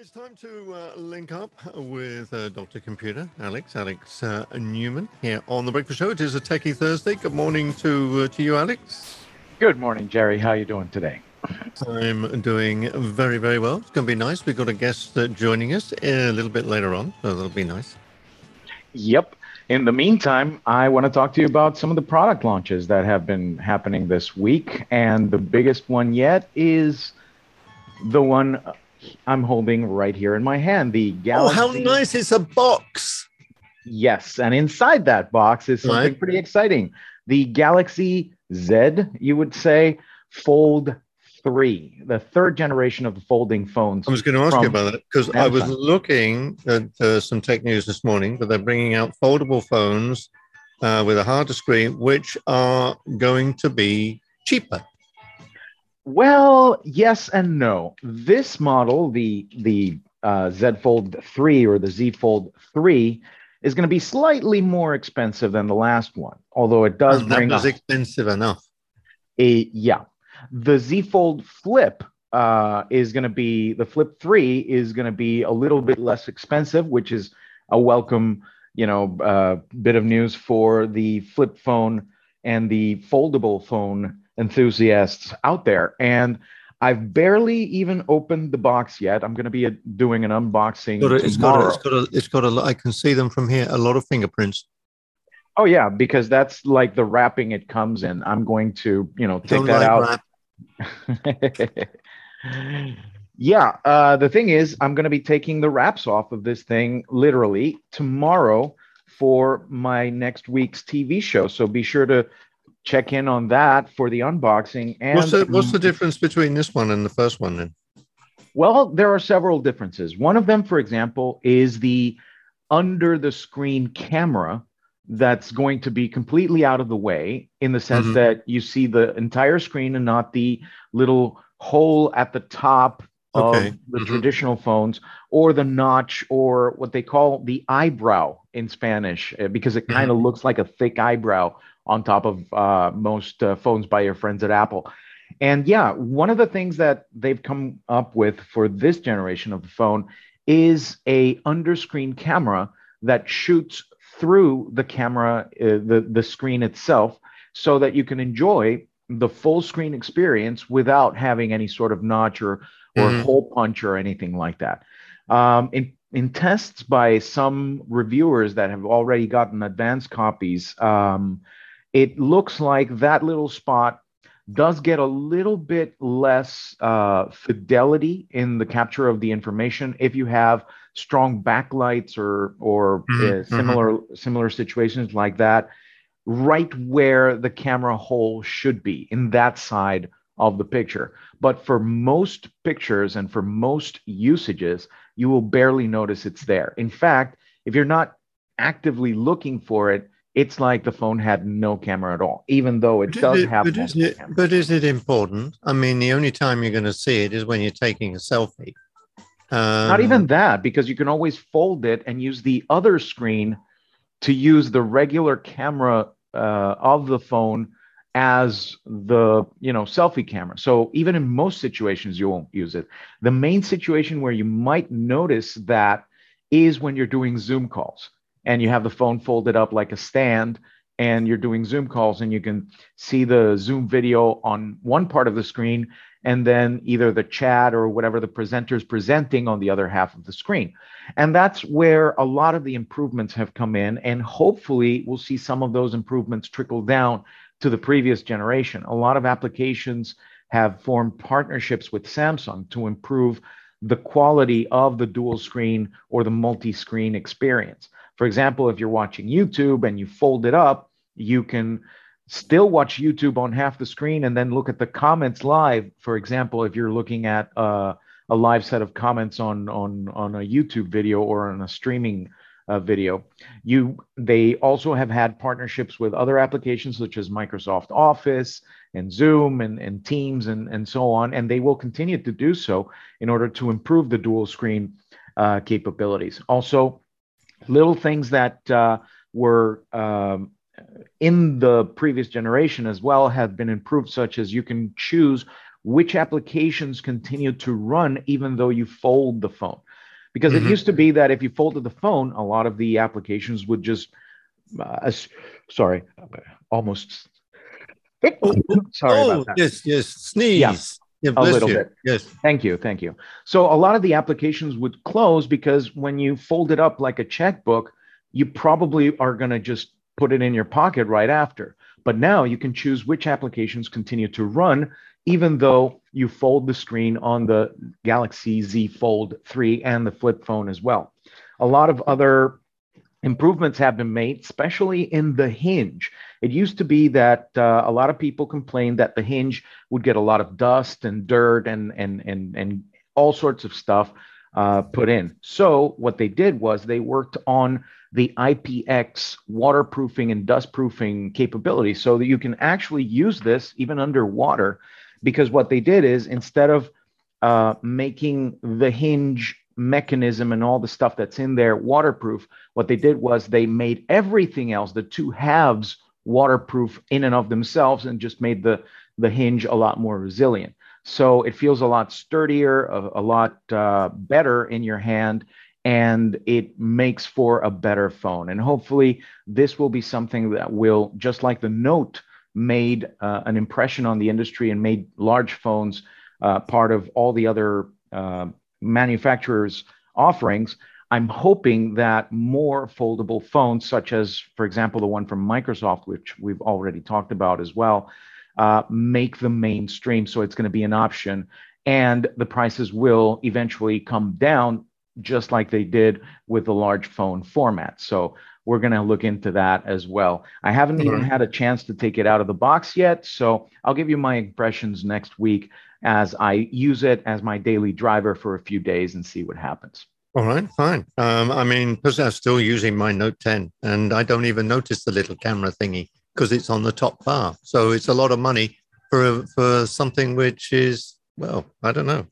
It's time to uh, link up with uh, Dr. Computer, Alex, Alex uh, Neuman, here on the Breakfast Show. It is a Techie Thursday. Good morning to uh, to you, Alex. Good morning, Gerry. How are you doing today? I'm doing very, very well. It's going to be nice. We've got a guest uh, joining us a little bit later on, so that'll be nice. Yep. In the meantime, I want to talk to you about some of the product launches that have been happening this week. And the biggest one yet is the one I'm holding right here in my hand the Galaxy. Oh, how nice! It's a box. Yes. And inside that box is something Right. pretty exciting the Galaxy Z, you would say, Fold 3, the third generation of the folding phones. I was going to ask you about that because I was looking at uh, some tech news this morning, but they're bringing out foldable phones uh, with a harder screen, which are going to be cheaper. Well, yes and no. This model, the the uh, Z Fold 3 or the Z Fold 3, is going to be slightly more expensive than the last one, although it does And that bring was a, expensive enough. a yeah. The Z Fold Flip uh, is going to be the Flip 3 is going to be a little bit less expensive, which is a welcome, you know, uh, bit of news for the flip phone and the foldable phone enthusiasts out there. And I've barely even opened the box yet. I'm going to be uh, doing an unboxing Got a- it's got, a, it's got a, it's got a, I can see them from here, a lot of fingerprints. oh yeah, because that's like the wrapping it comes in. I'm going to, you know, take that like out. yeah, uh, the thing is, I'm going to be taking the wraps off of this thing literally tomorrow for my next week's TV show. So be sure to check in on that for the unboxing. And What's the, what's the difference between this one and the first one then? Well, there are several differences. One of them, for example, is the under the screen camera that's going to be completely out of the way in the sense Mhm. that you see the entire screen and not the little hole at the top Okay. of the Mhm. traditional phones or the notch or what they call the eyebrow in Spanish uh, because it kind of looks like a thick eyebrow on top of uh, most uh, phones by your friends at Apple. And yeah, one of the things that they've come up with for this generation of the phone is a underscreen camera that shoots through the camera, uh, the the screen itself, so that you can enjoy the full screen experience without having any sort of notch or or Mhm. hole punch or anything like that. Um, in in tests by some reviewers that have already gotten advanced copies, um, it looks like that little spot does get a little bit less uh, fidelity in the capture of the information. If you have strong backlights or or Mhm, uh, similar similar situations like that right where the camera hole should be in that side of the picture. But for most pictures and for most usages you will barely notice it's there. In fact if you're not actively looking for it it's like the phone had no camera at all even though it But does it- have but, is it, cameras. but is it important? I mean, the only time you're going to see it is when you're taking a selfie. Um, Not even that, because you can always fold it and use the other screen to use the regular camera uh, of the phone as the you know selfie camera. So even in most situations, you won't use it. The main situation where you might notice that is when you're doing Zoom calls and you have the phone folded up like a stand and you're doing Zoom calls and you can see the Zoom video on one part of the screen and then either the chat or whatever the presenter is presenting on the other half of the screen. And that's where a lot of the improvements have come in. And hopefully, we'll see some of those improvements trickle down to the previous generation. A lot of applications have formed partnerships with Samsung to improve the quality of the dual screen or the multi screen experience. For example, if you're watching YouTube and you fold it up, you can still watch YouTube on half the screen and then look at the comments live. For example, if you're looking at uh, a live set of comments on on on a YouTube video or on a streaming uh, video, you they also have had partnerships with other applications such as Microsoft Office and Zoom and, and Teams and, and so on, and they will continue to do so in order to improve the dual screen uh, capabilities. Also, little things that uh, were um, in the previous generation as well have been improved, such as you can choose which applications continue to run even though you fold the phone. Because mm-hmm. it used to be that if you folded the phone, a lot of the applications would just, uh, sorry, almost. Oh, sorry oh, about that. Yes, yes, sneeze. Yeah. Yeah, a little you. bit. Yes. Thank you. Thank you. So a lot of the applications would close because when you fold it up like a checkbook, you probably are going to just put it in your pocket right after. But now you can choose which applications continue to run, even though you fold the screen on the Galaxy Z Fold 3 and the flip phone as well. A lot of other improvements have been made, especially in the hinge. It used to be that uh, a lot of people complained that the hinge would get a lot of dust and dirt and and and and all sorts of stuff uh, put in. So what they did was they worked on the IPX waterproofing and dustproofing capability so that you can actually use this even underwater. Because what they did is instead of uh, making the hinge mechanism and all the stuff that's in there waterproof, what they did was they made everything else, the two halves, waterproof in and of themselves and just made the, the hinge a lot more resilient. So it feels a lot sturdier, a, a lot uh, better in your hand and it makes for a better phone. And hopefully, this will be something that will, just like the Note made uh, an impression on the industry and made large phones uh, part of all the other uh, manufacturers' offerings. I'm hoping that more foldable phones, such as, for example, the one from Microsoft, which we've already talked about as well, uh, make the mainstream. So it's going to be an option. And the prices will eventually come down just like they did with the large phone format. So we're going to look into that as well. I haven't mm-hmm. even had a chance to take it out of the box yet. So I'll give you my impressions next week as I use it as my daily driver for a few days and see what happens. All right, fine. Um, I mean, because I'm still using my Note 10 and I don't even notice the little camera thingy because it's on the top bar. So it's a lot of money for for something which is, well, I don't know.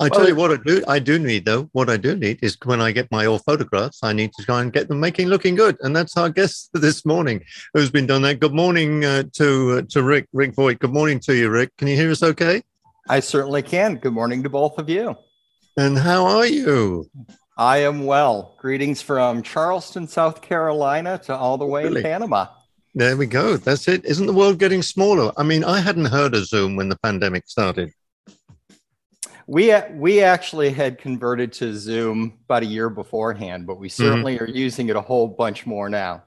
I tell you what I do. I do need though. What I do need is when I get my old photographs, I need to try and get them making looking good. And that's our guest this morning, who's been done that. Good morning uh, to uh, to Rick Rick Voight. Good morning to you, Rick. Can you hear us? Okay. I certainly can. Good morning to both of you. And how are you? I am well. Greetings from Charleston, South Carolina, to all the way really? in Panama. There we go. That's it. Isn't the world getting smaller? I mean, I hadn't heard of Zoom when the pandemic started. We we actually had converted to Zoom about a year beforehand, but we mm-hmm. certainly mm-hmm. are using it a whole bunch more now.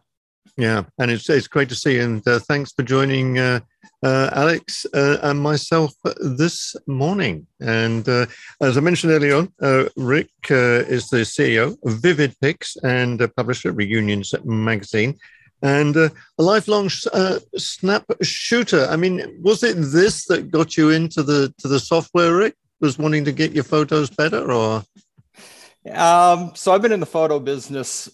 Yeah, and it's it's great to see you, and uh, thanks for joining uh, uh, Alex uh, and myself this morning. And uh, as I mentioned earlier on, uh, Rick is the CEO of Vivid Pix and a publisher, Reunions Magazine and uh, a lifelong uh, snap shooter. I mean, was it this that got you into the to the software, Rick? Was wanting to get your photos better or? Um, so I've been in the photo business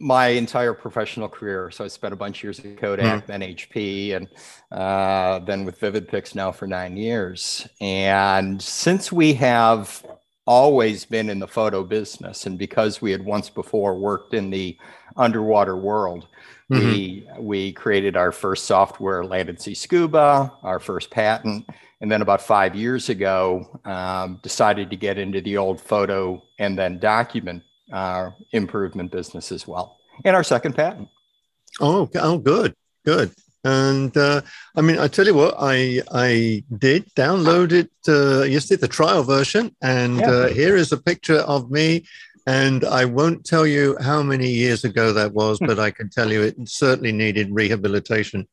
my entire professional career. So I spent a bunch of years at Kodak, mm-hmm. then HP, and uh, then with Vivid Pix now for nine years. And since we have always been in the photo business, and because we had once before worked in the underwater world, mm-hmm. we we created our first software, Land and Sea Scuba, our first patent and then about five years ago um, decided to get into the old photo and then document uh, improvement business as well and our second patent oh oh good good and uh, i mean i tell you what i i did download it uh, yesterday the trial version and yeah. uh, here is a picture of me and I won't tell you how many years ago that was, but I can tell you it certainly needed rehabilitation.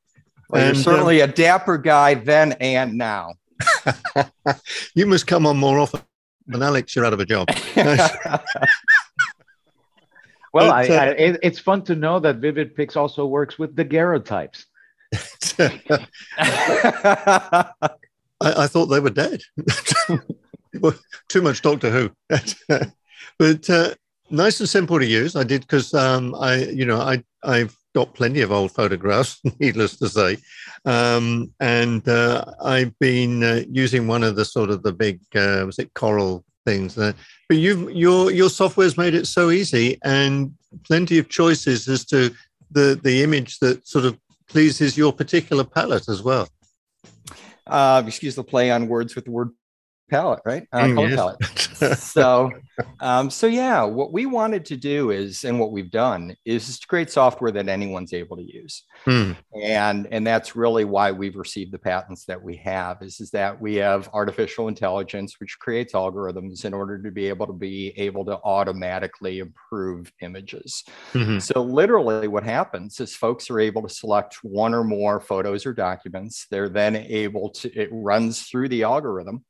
Well, and, you're certainly um, a dapper guy then and now. you must come on more often. And Alex, you're out of a job. well, I, uh, I, it, it's fun to know that Vivid Pix also works with daguerreotypes. I, I, thought they were dead. Too much Doctor Who. But uh, nice and simple to use. I did because um, I, you know, I I've got plenty of old photographs, needless to say, um, and uh, I've been uh, using one of the sort of the big uh, was it Corel things. but you your your software's made it so easy and plenty of choices as to the the image that sort of pleases your particular palette as well. uh, excuse the play on words with the word palette, right? Uh, color yes. palette. so, um, so yeah, what we wanted to do is, and what we've done is to create software that anyone's able to use, hmm. and and that's really why we've received the patents that we have. Is is that we have artificial intelligence which creates algorithms in order to be able to be able to automatically improve images. Mm-hmm. So literally, what happens is folks are able to select one or more photos or documents. They're then able to it runs through the algorithm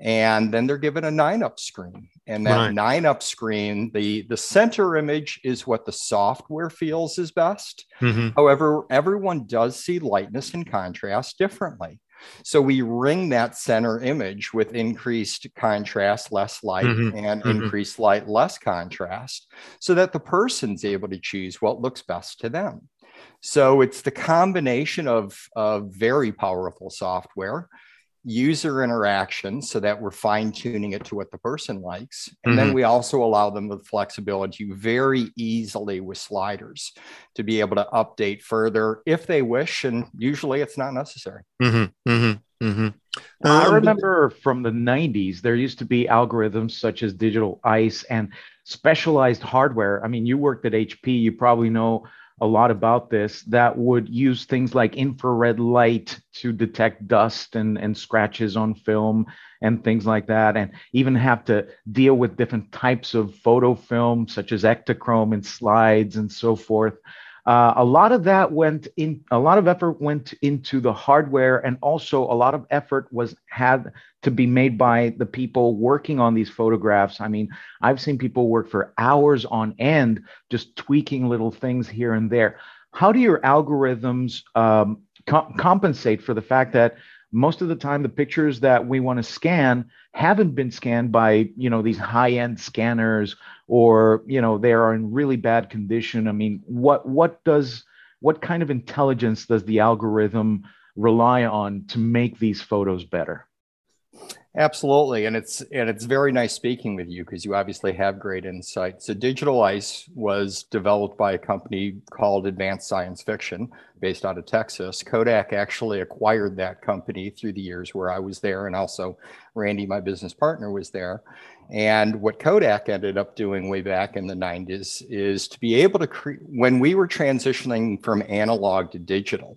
and then they're given a nine up screen and that right. nine up screen the the center image is what the software feels is best mm-hmm. however everyone does see lightness and contrast differently so we ring that center image with increased contrast less light mm-hmm. and mm-hmm. increased light less contrast so that the person's able to choose what looks best to them so it's the combination of, of very powerful software user interaction so that we're fine tuning it to what the person likes. And mm-hmm. then we also allow them the flexibility very easily with sliders to be able to update further if they wish. And usually it's not necessary. Mm-hmm. Mm-hmm. mm-hmm. I um, remember from the 90s, there used to be algorithms such as digital ice and specialized hardware. I mean, you worked at HP, you probably know a lot about this that would use things like infrared light to detect dust and, and scratches on film and things like that, and even have to deal with different types of photo film, such as Ektachrome and slides and so forth. Uh, a lot of that went in, a lot of effort went into the hardware, and also a lot of effort was had to be made by the people working on these photographs. I mean, I've seen people work for hours on end just tweaking little things here and there. How do your algorithms um, co- compensate for the fact that most of the time the pictures that we want to scan haven't been scanned by you know these high end scanners or you know they are in really bad condition. I mean what what does what kind of intelligence does the algorithm rely on to make these photos better Absolutely, and it's and it's very nice speaking with you because you obviously have great insight. So, Digital Ice was developed by a company called Advanced Science Fiction, based out of Texas. Kodak actually acquired that company through the years where I was there, and also Randy, my business partner, was there. And what Kodak ended up doing way back in the 90s is to be able to create when we were transitioning from analog to digital.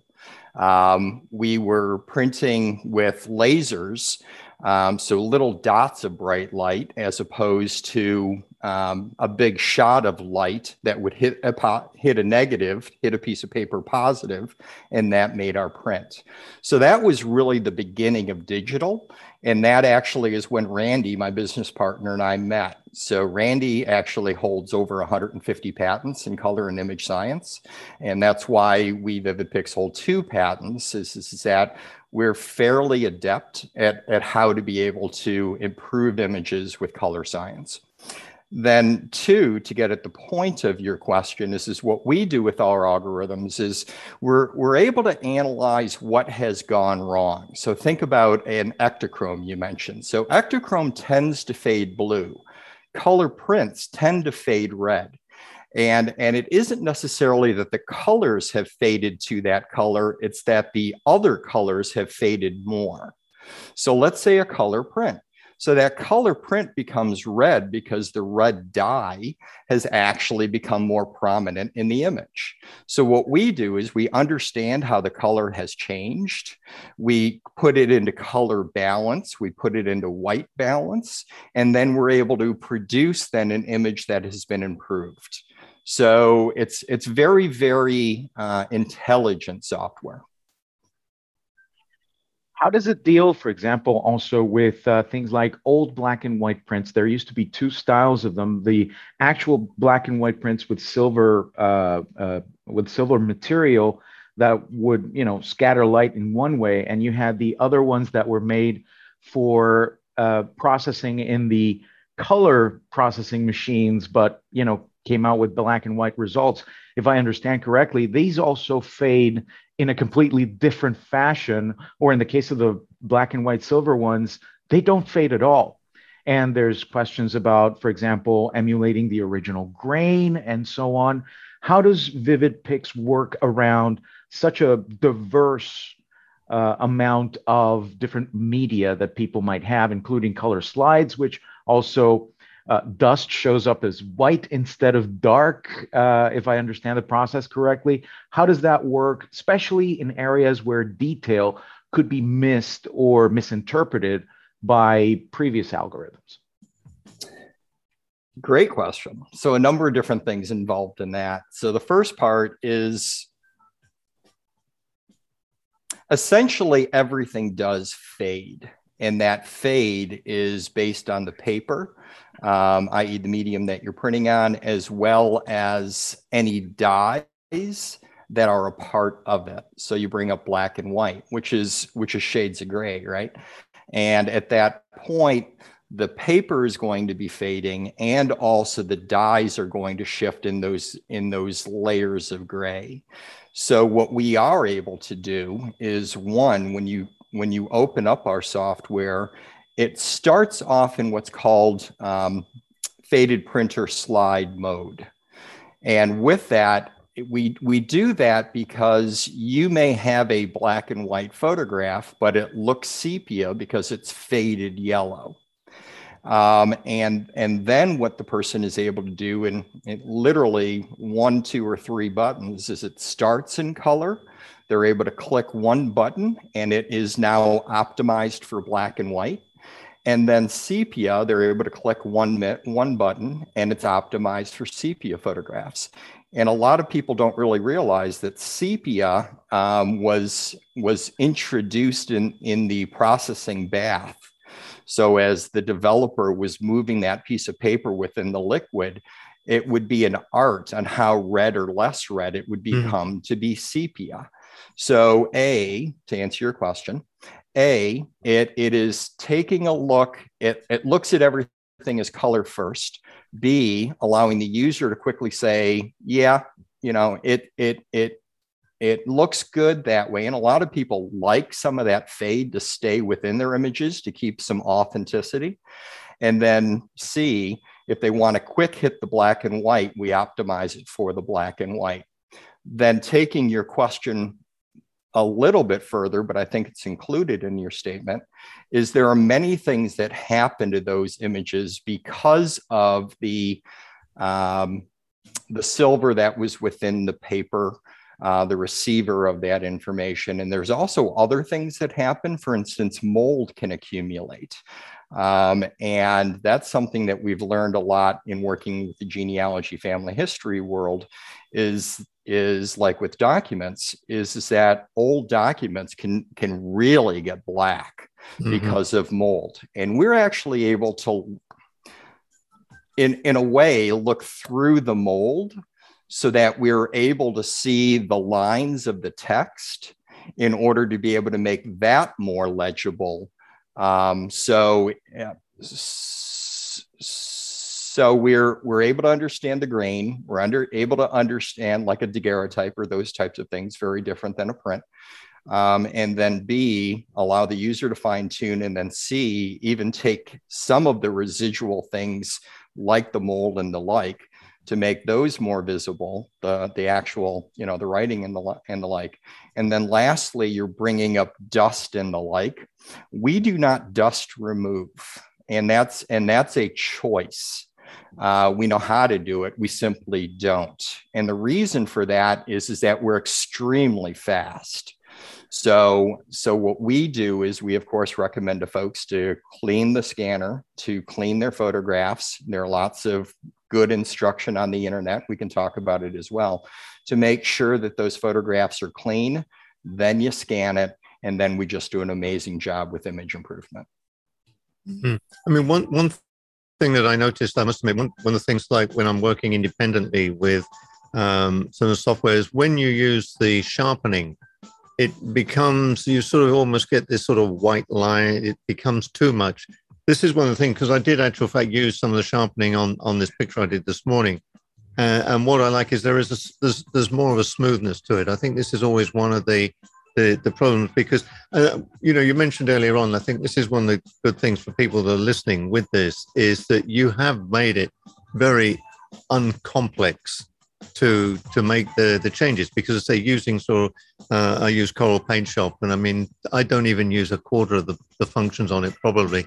Um, we were printing with lasers um, so little dots of bright light as opposed to um, a big shot of light that would hit a po- hit a negative, hit a piece of paper positive, and that made our print. So that was really the beginning of digital, and that actually is when Randy, my business partner, and I met. So Randy actually holds over 150 patents in color and image science, and that's why we VividPix hold two patents. Is, is that we're fairly adept at, at how to be able to improve images with color science. Then two, to get at the point of your question, this is what we do with our algorithms is we're, we're able to analyze what has gone wrong. So think about an Ektachrome you mentioned. So Ektachrome tends to fade blue. Color prints tend to fade red. And, and it isn't necessarily that the colors have faded to that color, it's that the other colors have faded more. So let's say a color print. So that color print becomes red because the red dye has actually become more prominent in the image. So what we do is we understand how the color has changed. We put it into color balance, we put it into white balance, and then we're able to produce then an image that has been improved. So it's it's very very uh, intelligent software. How does it deal, for example, also with uh, things like old black and white prints? There used to be two styles of them: the actual black and white prints with silver uh, uh with silver material that would you know scatter light in one way, and you had the other ones that were made for uh, processing in the color processing machines, but you know came out with black and white results. If I understand correctly, these also fade in a completely different fashion, or in the case of the black and white silver ones, they don't fade at all. And there's questions about, for example, emulating the original grain and so on. How does Vivid VividPix work around such a diverse uh, amount of different media that people might have, including color slides, which also uh, dust shows up as white instead of dark, uh, if I understand the process correctly. How does that work, especially in areas where detail could be missed or misinterpreted by previous algorithms? Great question. So, a number of different things involved in that. So, the first part is essentially everything does fade, and that fade is based on the paper, um, i.e., the medium that you're printing on, as well as any dyes that are a part of it. So you bring up black and white, which is which is shades of gray, right? And at that point, the paper is going to be fading and also the dyes are going to shift in those in those layers of gray so what we are able to do is one when you when you open up our software it starts off in what's called um, faded printer slide mode and with that we we do that because you may have a black and white photograph but it looks sepia because it's faded yellow um, and and then what the person is able to do in, in, literally one, two, or three buttons is it starts in color. They're able to click one button and it is now optimized for black and white. And then sepia, they're able to click one one button and it's optimized for sepia photographs. And a lot of people don't really realize that sepia um, was was introduced in in the processing bath so as the developer was moving that piece of paper within the liquid, it would be an art on how red or less red it would hmm. become mm-hmm. to be sepia. So, A, to answer your question, A, it, it is taking a look, it, it looks at everything as color first. B, allowing the user to quickly say, yeah, you know, it, it, it it looks good that way. And a lot of people like some of that fade to stay within their images to keep some authenticity. And then C, if they want to quick hit the black and white, we optimize it for the black and white. Then taking your question a little bit further, but I think it's included in your statement, is there are many things that happen to those images because of the um, the silver that was within the paper uh, the receiver of that information. And there's also other things that happen. For instance, mold can accumulate. Um, and that's something that we've learned a lot in working with the genealogy family history world is is like with documents is, is that old documents can can really get black mm-hmm. because of mold and we're actually able to in in a way look through the mold so that we're able to see the lines of the text in order to be able to make that more legible. Um, so, so we're we're able to understand the grain. We're under able to understand like a daguerreotype or those types of things, very different than a print. Um, and then B, allow the user to fine tune, and then C, even take some of the residual things like the mold and the like to make those more visible, the, the actual, you know, the writing and the, and the like. And then lastly, you're bringing up dust and the like. We do not dust remove. And that's, and that's a choice. Uh, we know how to do it. We simply don't. And the reason for that is, is that we're extremely fast. So, so what we do is we, of course, recommend to folks to clean the scanner, to clean their photographs. There are lots of good instruction on the internet. We can talk about it as well to make sure that those photographs are clean. Then you scan it, and then we just do an amazing job with image improvement. Mm-hmm. I mean, one one thing that I noticed, I must admit, one, one of the things like when I'm working independently with um, some of the software is when you use the sharpening, it becomes you sort of almost get this sort of white line. It becomes too much this is one of the things because I did actual fact use some of the sharpening on on this picture I did this morning, uh, and what I like is there is a, there's there's more of a smoothness to it. I think this is always one of the the, the problems because uh, you know you mentioned earlier on. I think this is one of the good things for people that are listening with this is that you have made it very uncomplex to to make the the changes because I say using sort of uh, I use Corel Paint Shop and I mean I don't even use a quarter of the, the functions on it probably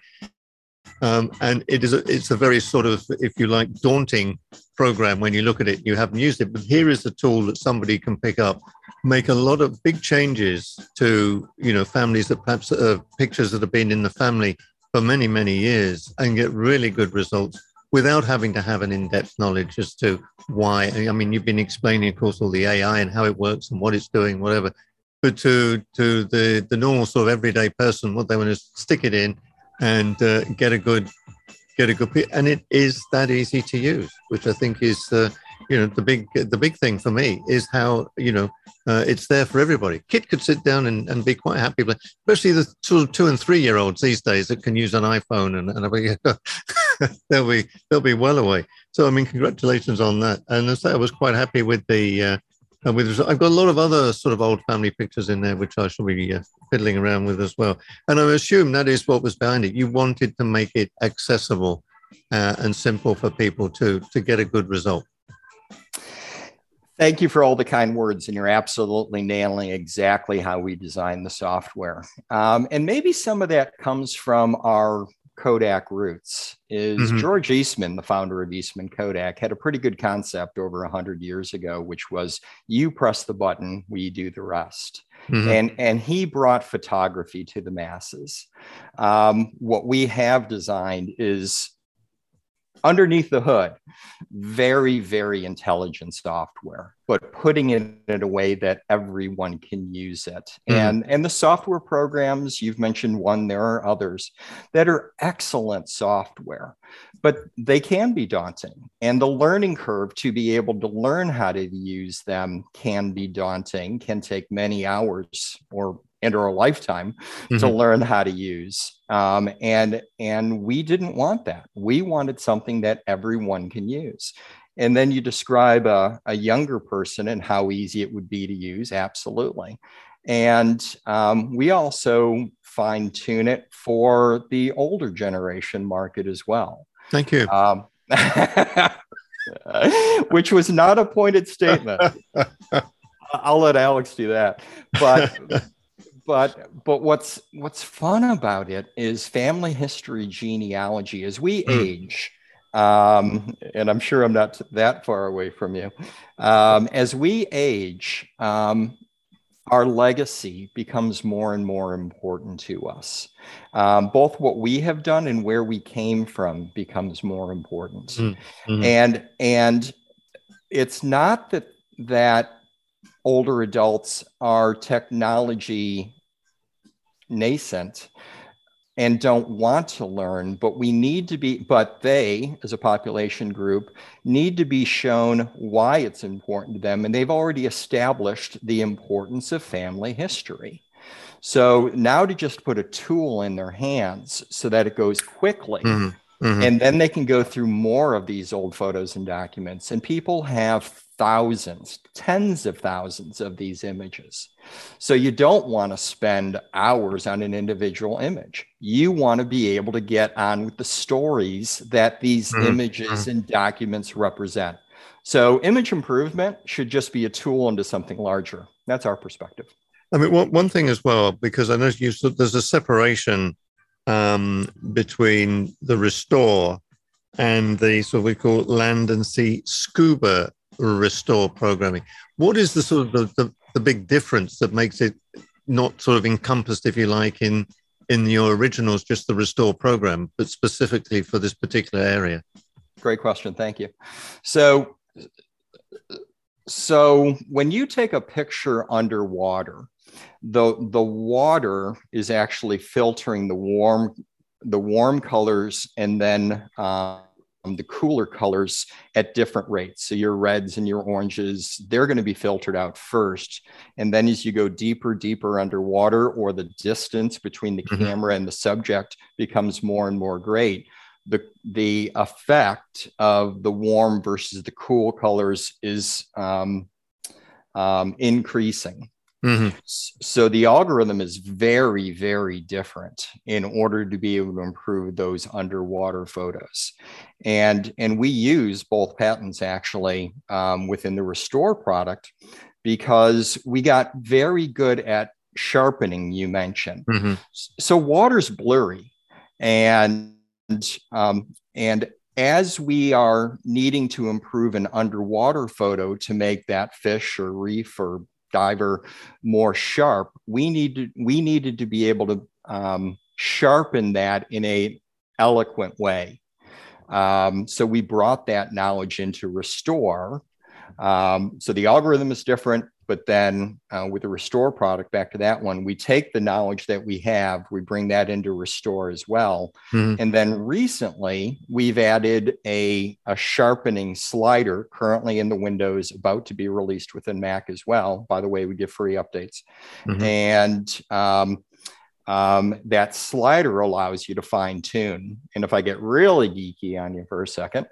um, and it is a, it's a very sort of if you like daunting program when you look at it you haven't used it but here is a tool that somebody can pick up make a lot of big changes to you know families that perhaps uh, pictures that have been in the family for many many years and get really good results without having to have an in-depth knowledge as to why. I mean, you've been explaining, of course, all the AI and how it works and what it's doing, whatever. But to to the the normal sort of everyday person, what they want to stick it in and uh, get a good get a good and it is that easy to use, which I think is uh, you know the big the big thing for me is how you know uh, it's there for everybody. Kit could sit down and, and be quite happy, but especially the of two and three year olds these days that can use an iPhone and, and they'll be they'll be well away. So I mean, congratulations on that. And I, was quite happy with the. With I've got a lot of other sort of old family pictures in there, which I shall be uh, fiddling around with as well. And I assume that is what was behind it. You wanted to make it accessible uh, and simple for people to to get a good result. Thank you for all the kind words, and you're absolutely nailing exactly how we design the software. Um, and maybe some of that comes from our Kodak roots. Is mm-hmm. George Eastman, the founder of Eastman Kodak, had a pretty good concept over hundred years ago, which was you press the button, we do the rest. Mm-hmm. And, and he brought photography to the masses. Um, what we have designed is underneath the hood, very, very intelligent software, but putting it in a way that everyone can use it. Mm. And, and the software programs, you've mentioned one, there are others that are excellent software, but they can be daunting. And the learning curve to be able to learn how to use them can be daunting, can take many hours or into our lifetime mm-hmm. to learn how to use. Um, and and we didn't want that. We wanted something that everyone can use. And then you describe a, a younger person and how easy it would be to use. Absolutely. And um, we also fine tune it for the older generation market as well. Thank you. Um, which was not a pointed statement. I'll let Alex do that. But but but what's what's fun about it is family history genealogy as we mm. age um, and i'm sure i'm not that far away from you um, as we age um, our legacy becomes more and more important to us um, both what we have done and where we came from becomes more important mm-hmm. and and it's not that that older adults are technology nascent and don't want to learn, but we need to be, but they, as a population group, need to be shown why it's important to them. And they've already established the importance of family history. So now to just put a tool in their hands so that it goes quickly. Mm-hmm. Mm-hmm. And then they can go through more of these old photos and documents. And people have thousands, tens of thousands of these images. So you don't want to spend hours on an individual image. You want to be able to get on with the stories that these mm-hmm. images and documents represent. So image improvement should just be a tool into something larger. That's our perspective. I mean, one, one thing as well, because I know you, there's a separation um, between the restore and the sort of we call land and sea scuba restore programming. What is the sort of the, the, the, big difference that makes it not sort of encompassed, if you like, in in your originals, just the restore program, but specifically for this particular area? Great question. Thank you. So, so when you take a picture underwater, the the water is actually filtering the warm the warm colors and then uh, the cooler colors at different rates. So your reds and your oranges, they're going to be filtered out first. And then as you go deeper, deeper underwater, or the distance between the mm-hmm. camera and the subject becomes more and more great, the, the effect of the warm versus the cool colors is um, um, increasing. Mm-hmm. So the algorithm is very, very different in order to be able to improve those underwater photos. And, and we use both patents actually um, within the Restore product because we got very good at sharpening, you mentioned. Mm-hmm. So water's blurry. And um, and as we are needing to improve an underwater photo to make that fish or reef or diver more sharp, we needed we needed to be able to um, sharpen that in a eloquent way. Um, so we brought that knowledge into Restore. Um, so the algorithm is different. But then uh, with the Restore product, back to that one, we take the knowledge that we have, we bring that into Restore as well. Mm-hmm. And then recently, we've added a, a sharpening slider currently in the Windows, about to be released within Mac as well. By the way, we give free updates. Mm-hmm. And um, um, that slider allows you to fine tune. And if I get really geeky on you for a second,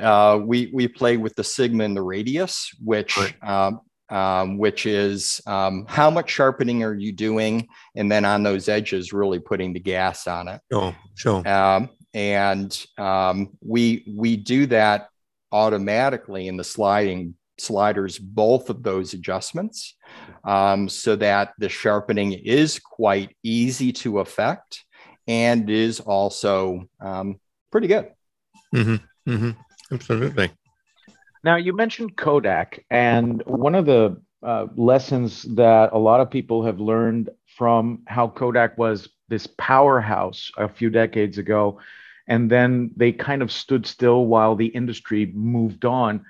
uh, we we play with the sigma and the radius, which right. um, um, which is um, how much sharpening are you doing? And then on those edges, really putting the gas on it. Sure, sure. Um, and um, we we do that automatically in the sliding sliders, both of those adjustments, um, so that the sharpening is quite easy to affect and is also um, pretty good. Mm-hmm, mm-hmm. Absolutely. Now, you mentioned Kodak, and one of the uh, lessons that a lot of people have learned from how Kodak was this powerhouse a few decades ago, and then they kind of stood still while the industry moved on.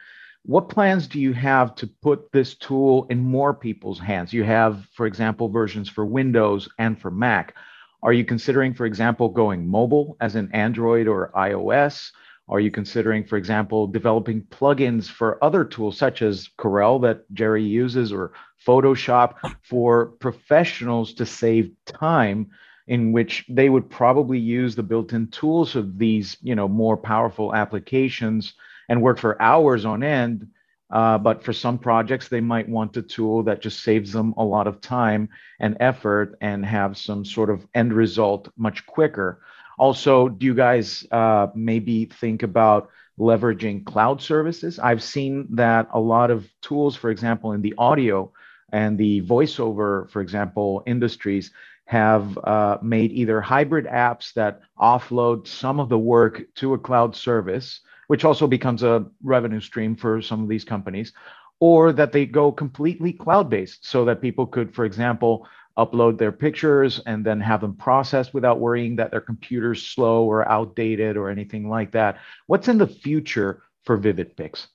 What plans do you have to put this tool in more people's hands? You have, for example, versions for Windows and for Mac. Are you considering, for example, going mobile as in Android or iOS? Are you considering, for example, developing plugins for other tools such as Corel that Gerry uses or Photoshop for professionals to save time in which they would probably use the built-in tools of these, you know, more powerful applications and work for hours on end. Uh, but for some projects, they might want a tool that just saves them a lot of time and effort and have some sort of end result much quicker. Also, do you guys uh, maybe think about leveraging cloud services? I've seen that a lot of tools, for example, in the audio and the voiceover, for example, industries have uh, made either hybrid apps that offload some of the work to a cloud service, which also becomes a revenue stream for some of these companies, or that they go completely cloud based so that people could, for example, upload their pictures and then have them processed without worrying that their computer's slow or outdated or anything like that. What's in the future for VividPix?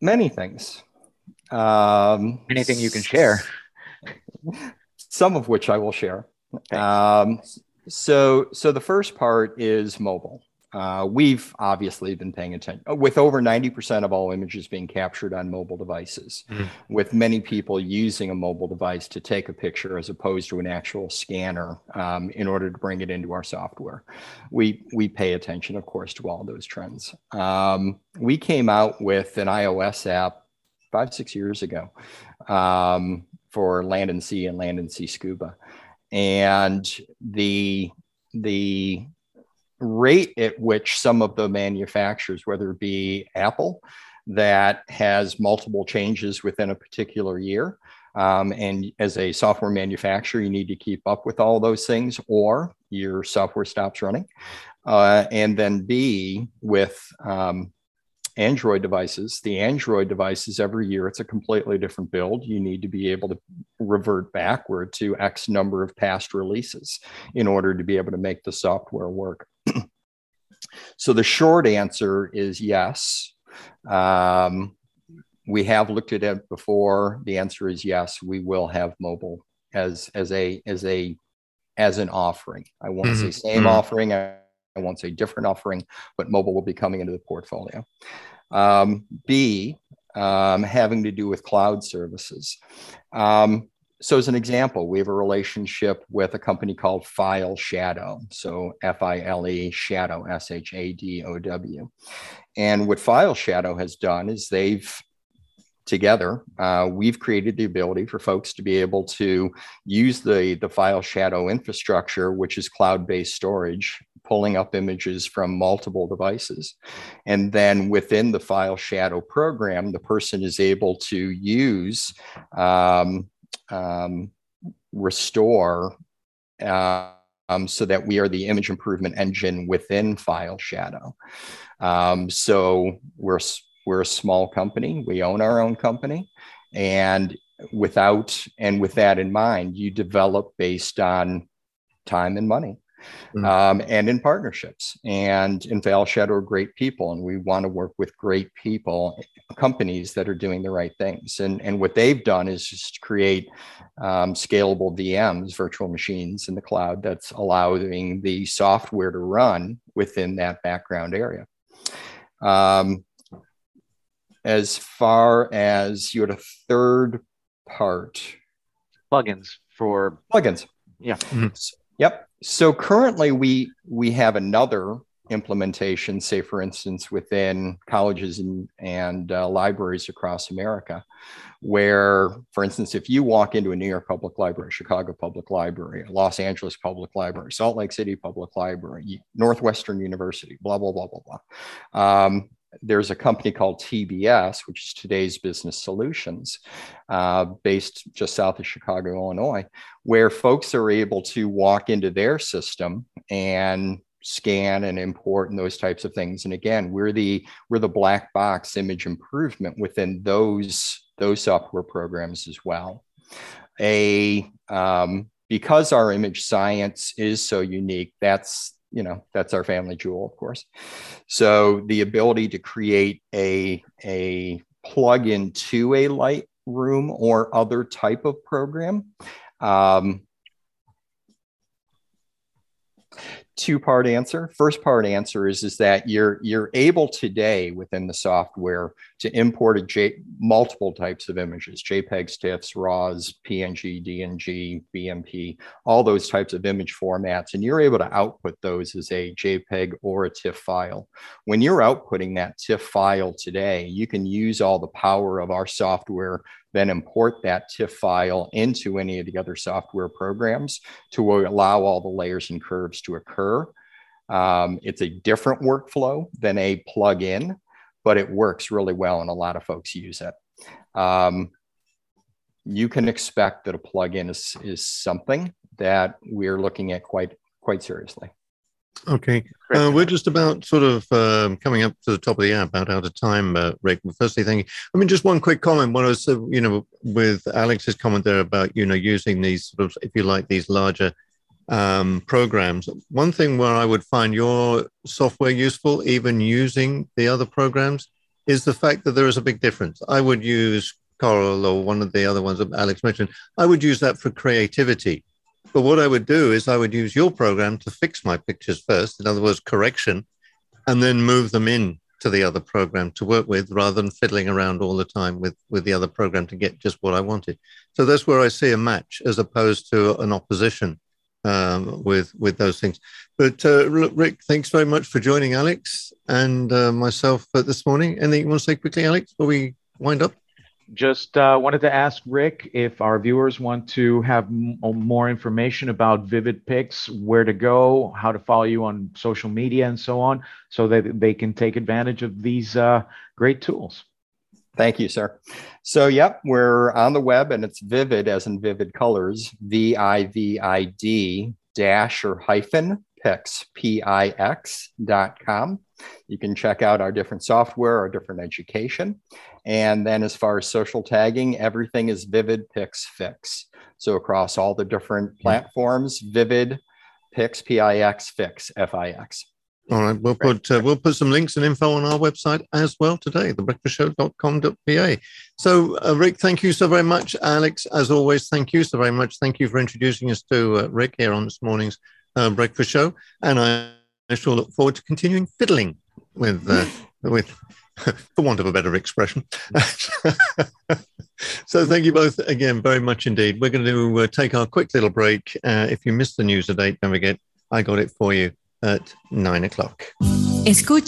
Many things. Um, Anything you can share. Some of which I will share. Okay. Um, so, so the first part is mobile. Uh, we've obviously been paying attention uh, with over 90% of all images being captured on mobile devices, mm. with many people using a mobile device to take a picture as opposed to an actual scanner um, in order to bring it into our software. We, we pay attention, of course, to all those trends. Um, we came out with an iOS app five, six years ago um, for land and sea and land and sea scuba. And the, the rate at which some of the manufacturers, whether it be Apple, that has multiple changes within a particular year. Um, and as a software manufacturer, you need to keep up with all those things, or your software stops running. Uh, and then B, with um, Android devices, the Android devices every year, it's a completely different build. You need to be able to revert backward to X number of past releases in order to be able to make the software work. So the short answer is yes. Um, we have looked at it before. The answer is yes. We will have mobile as as a as a as an offering. I won't mm-hmm. say same mm-hmm. offering. I, I won't say different offering, but mobile will be coming into the portfolio. Um, B, um, having to do with cloud services. Um, so, as an example, we have a relationship with a company called File Shadow. So, F I L E Shadow, S H A D O W. And what File Shadow has done is they've together, uh, we've created the ability for folks to be able to use the, the file shadow infrastructure, which is cloud based storage, pulling up images from multiple devices. And then within the file shadow program, the person is able to use um, um, restore. Uh, um, so that we are the image improvement engine within File Shadow. Um, so we're we're a small company. We own our own company, and without and with that in mind, you develop based on time and money. Mm-hmm. Um, and in partnerships. And in FileShadow are great people, and we want to work with great people, companies that are doing the right things. And, and what they've done is just create um, scalable VMs, virtual machines in the cloud, that's allowing the software to run within that background area. Um, as far as you had a third part plugins for plugins yeah mm-hmm. yep so currently we we have another implementation say for instance within colleges and, and uh, libraries across america where for instance if you walk into a new york public library chicago public library los angeles public library salt lake city public library northwestern university blah blah blah blah blah um, there's a company called TBS, which is today's business solutions, uh, based just south of Chicago, Illinois, where folks are able to walk into their system and scan and import and those types of things. And again, we're the we're the black box image improvement within those those software programs as well. A um, because our image science is so unique, that's you know that's our family jewel of course. So the ability to create a a plug into a lightroom or other type of program um, two part answer. First part answer is, is that you're, you're able today within the software to import a J, multiple types of images, JPEGs, TIFFs, RAWs, PNG, DNG, BMP, all those types of image formats. And you're able to output those as a JPEG or a TIFF file. When you're outputting that TIFF file today, you can use all the power of our software then import that TIFF file into any of the other software programs to allow all the layers and curves to occur. Um, it's a different workflow than a plugin, but it works really well and a lot of folks use it. Um, you can expect that a plugin is, is something that we're looking at quite quite seriously. Okay, uh, we're just about sort of um, coming up to the top of the hour, about out of time, uh, Rick. Firstly, thank you. I mean, just one quick comment. When I was, uh, you know, with Alex's comment there about, you know, using these sort of, if you like, these larger um, programs. One thing where I would find your software useful, even using the other programs, is the fact that there is a big difference. I would use Corel or one of the other ones that Alex mentioned. I would use that for creativity but what I would do is I would use your program to fix my pictures first, in other words, correction, and then move them in to the other program to work with rather than fiddling around all the time with, with the other program to get just what I wanted. So that's where I see a match as opposed to an opposition um, with with those things. But uh, Rick, thanks very much for joining Alex and uh, myself this morning. Anything you want to say quickly, Alex, before we wind up? Just uh, wanted to ask Rick if our viewers want to have m- more information about Vivid Pix, where to go, how to follow you on social media, and so on, so that they can take advantage of these uh, great tools. Thank you, sir. So, yep, we're on the web and it's vivid as in vivid colors, V I V I D dash or hyphen pix, P I X dot com. You can check out our different software, our different education. And then as far as social tagging, everything is Vivid Pix Fix. So across all the different platforms, Vivid Pix, P-I-X, Fix, F-I-X. All right, we'll put uh, we'll put some links and info on our website as well today, thebreakfastshow.com.pa. So, uh, Rick, thank you so very much. Alex, as always, thank you so very much. Thank you for introducing us to uh, Rick here on this morning's uh, breakfast show, and I, I shall look forward to continuing fiddling with uh, with for want of a better expression. so thank you both again very much indeed. We're going to uh, take our quick little break. Uh, if you missed the news today, don't forget I got it for you at nine o'clock. Escucha